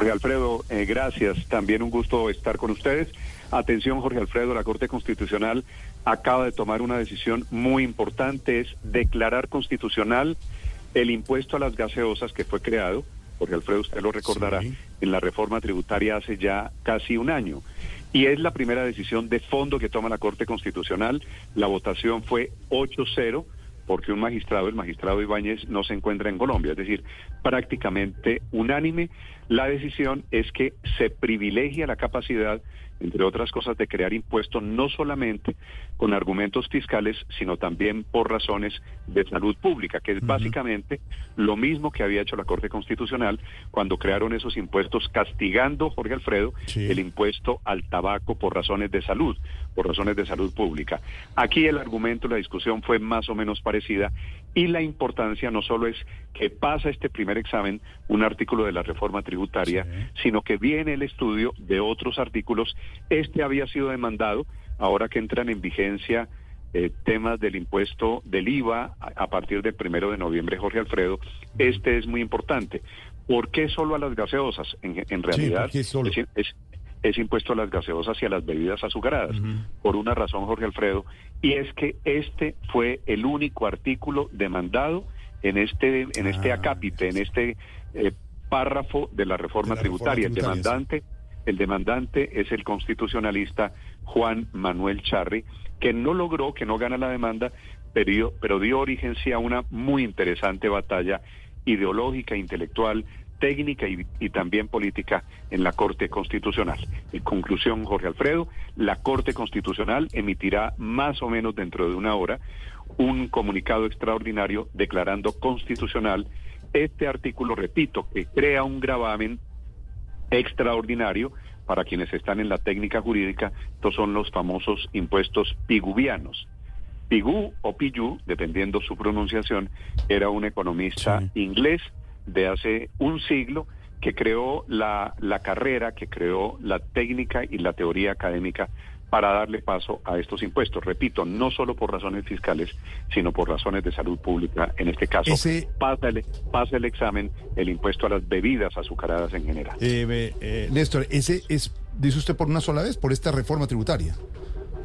Jorge Alfredo, eh, gracias. También un gusto estar con ustedes. Atención, Jorge Alfredo, la Corte Constitucional acaba de tomar una decisión muy importante, es declarar constitucional el impuesto a las gaseosas que fue creado, Jorge Alfredo usted lo recordará, en la reforma tributaria hace ya casi un año. Y es la primera decisión de fondo que toma la Corte Constitucional. La votación fue 8-0 porque un magistrado, el magistrado Ibáñez, no se encuentra en Colombia, es decir, prácticamente unánime. La decisión es que se privilegia la capacidad entre otras cosas, de crear impuestos no solamente con argumentos fiscales, sino también por razones de salud pública, que es básicamente lo mismo que había hecho la Corte Constitucional cuando crearon esos impuestos castigando, Jorge Alfredo, el impuesto al tabaco por razones de salud, por razones de salud pública. Aquí el argumento, la discusión fue más o menos parecida y la importancia no solo es que pasa este primer examen, un artículo de la reforma tributaria, sino que viene el estudio de otros artículos este había sido demandado, ahora que entran en vigencia eh, temas del impuesto del IVA a, partir del primero de noviembre, Jorge Alfredo, este es muy importante. ¿Por qué solo a las gaseosas? En, realidad es, impuesto a las gaseosas y a las bebidas azucaradas, por una razón, Jorge Alfredo, y es que este fue el único artículo demandado en este, en este ah, acápite, en este eh, párrafo de la reforma, tributaria. El demandante el demandante es el constitucionalista Juan Manuel Charri, que no logró, que no gana la demanda, pero, pero dio origen sí a una muy interesante batalla ideológica, intelectual, técnica y, y, también política en la Corte Constitucional. En conclusión, Jorge Alfredo, la Corte Constitucional emitirá más o menos dentro de una hora un comunicado extraordinario declarando constitucional este artículo, repito, que crea un gravamen extraordinario para quienes están en la técnica jurídica, estos son los famosos impuestos piguvianos. Pigú o Pillú, dependiendo su pronunciación, era un economista inglés de hace un siglo que creó la, la carrera, que creó la técnica y la teoría académica para darle paso a estos impuestos. Repito, no solo por razones fiscales, sino por razones de salud pública. En este caso, pasa, el, examen el impuesto a las bebidas azucaradas en general. Eh, eh, Néstor, ese es, dice usted, por una sola vez, por esta reforma tributaria.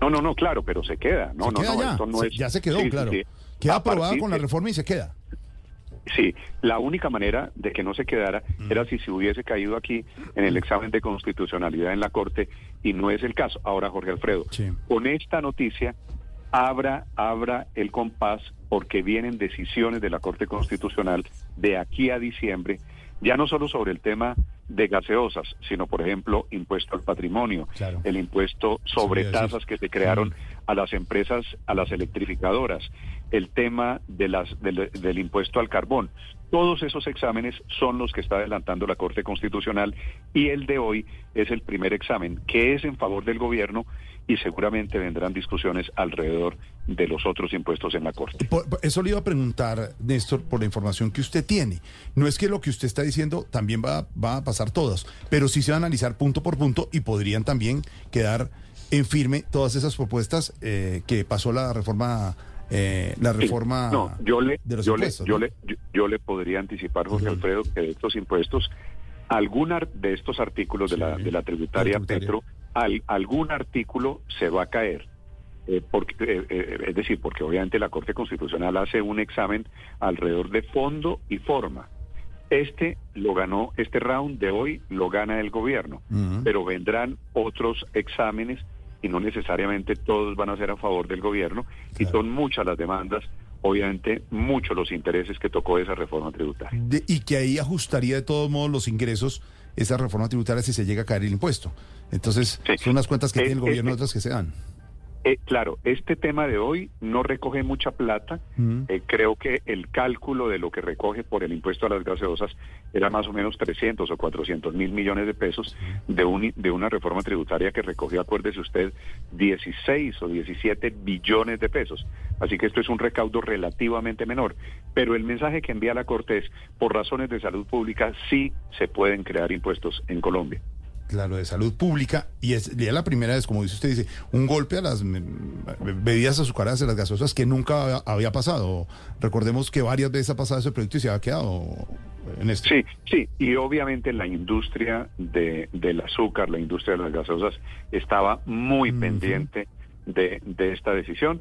No, no, no, claro, pero se queda. No, no, no, ya. Esto no es... ya se quedó, claro. Queda aprobado con la reforma y se queda. Sí, la única manera de que no se quedara era si se hubiese caído aquí en el examen de constitucionalidad en la Corte y no es el caso. Ahora, Jorge Alfredo, con esta noticia abra, abra el compás porque vienen decisiones de la Corte Constitucional de aquí a diciembre, ya no solo sobre el tema de gaseosas, sino por ejemplo impuesto al patrimonio, el impuesto sobre tasas que se crearon a las empresas, a las electrificadoras, el tema de las, del, impuesto al carbón. Todos esos exámenes son los que está adelantando la Corte Constitucional y el de hoy es el primer examen que es en favor del gobierno y seguramente vendrán discusiones alrededor de los otros impuestos en la Corte. eso le iba a preguntar, Néstor, por la información que usted tiene. No es que lo que usted está diciendo también va, va a pasar todos, pero sí se va a analizar punto por punto y podrían también quedar en firme todas esas propuestas eh, que pasó la reforma eh, la reforma no, yo le, de los yo Le, yo, le, yo, le podría anticipar, Jorge Alfredo, que de estos impuestos, alguna de estos artículos de, la, de la tributaria, Petro, algún artículo se va a caer. Eh, porque, es decir, porque obviamente la Corte Constitucional hace un examen alrededor de fondo y forma. Este lo ganó, este round de hoy lo gana el gobierno, pero vendrán otros exámenes y no necesariamente todos van a ser a favor del gobierno y son muchas las demandas obviamente muchos los intereses que tocó esa reforma tributaria. y que ahí ajustaría de todos modos los ingresos esa reforma tributaria si se llega a caer el impuesto. Entonces, son unas cuentas que tiene el gobierno y otras que se dan. Eh, claro, este tema de hoy no recoge mucha plata. Mm. Eh, creo que el cálculo de lo que recoge por el impuesto a las gaseosas era más o menos 300 o 400 mil millones de pesos de, de una reforma tributaria que recogió, acuérdese usted, 16 o 17 billones de pesos. Así que esto es un recaudo relativamente menor. Pero el mensaje que envía la Corte es, por razones de salud pública, sí se pueden crear impuestos en Colombia. Claro, de salud pública, y es ya la primera vez, como dice usted, dice, un golpe a las bebidas azucaradas de las gasosas que nunca había pasado. Recordemos que varias veces ha pasado ese proyecto y se ha quedado Néstor. Sí, sí, y obviamente la industria de, del azúcar, la industria de las gaseosas, estaba muy pendiente de, de esta decisión.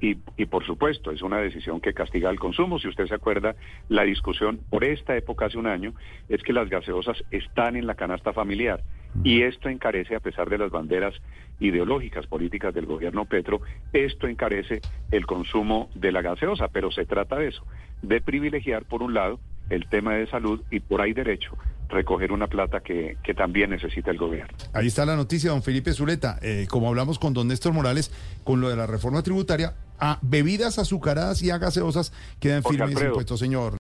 Y, y, por supuesto, es una decisión que castiga el consumo. Si usted se acuerda, la discusión por esta época hace un año es que las gaseosas están en la canasta familiar y esto encarece, a pesar de las banderas ideológicas políticas del gobierno Petro, esto encarece el consumo de la gaseosa, pero se trata de eso, de privilegiar por un lado el tema de salud y por ahí derecho recoger una plata que, que, también necesita el gobierno. Ahí está la noticia, don Felipe Zuleta. Eh, como hablamos con don Néstor Morales, con lo de la reforma tributaria, a bebidas azucaradas y a gaseosas quedan firmes impuestos, señor.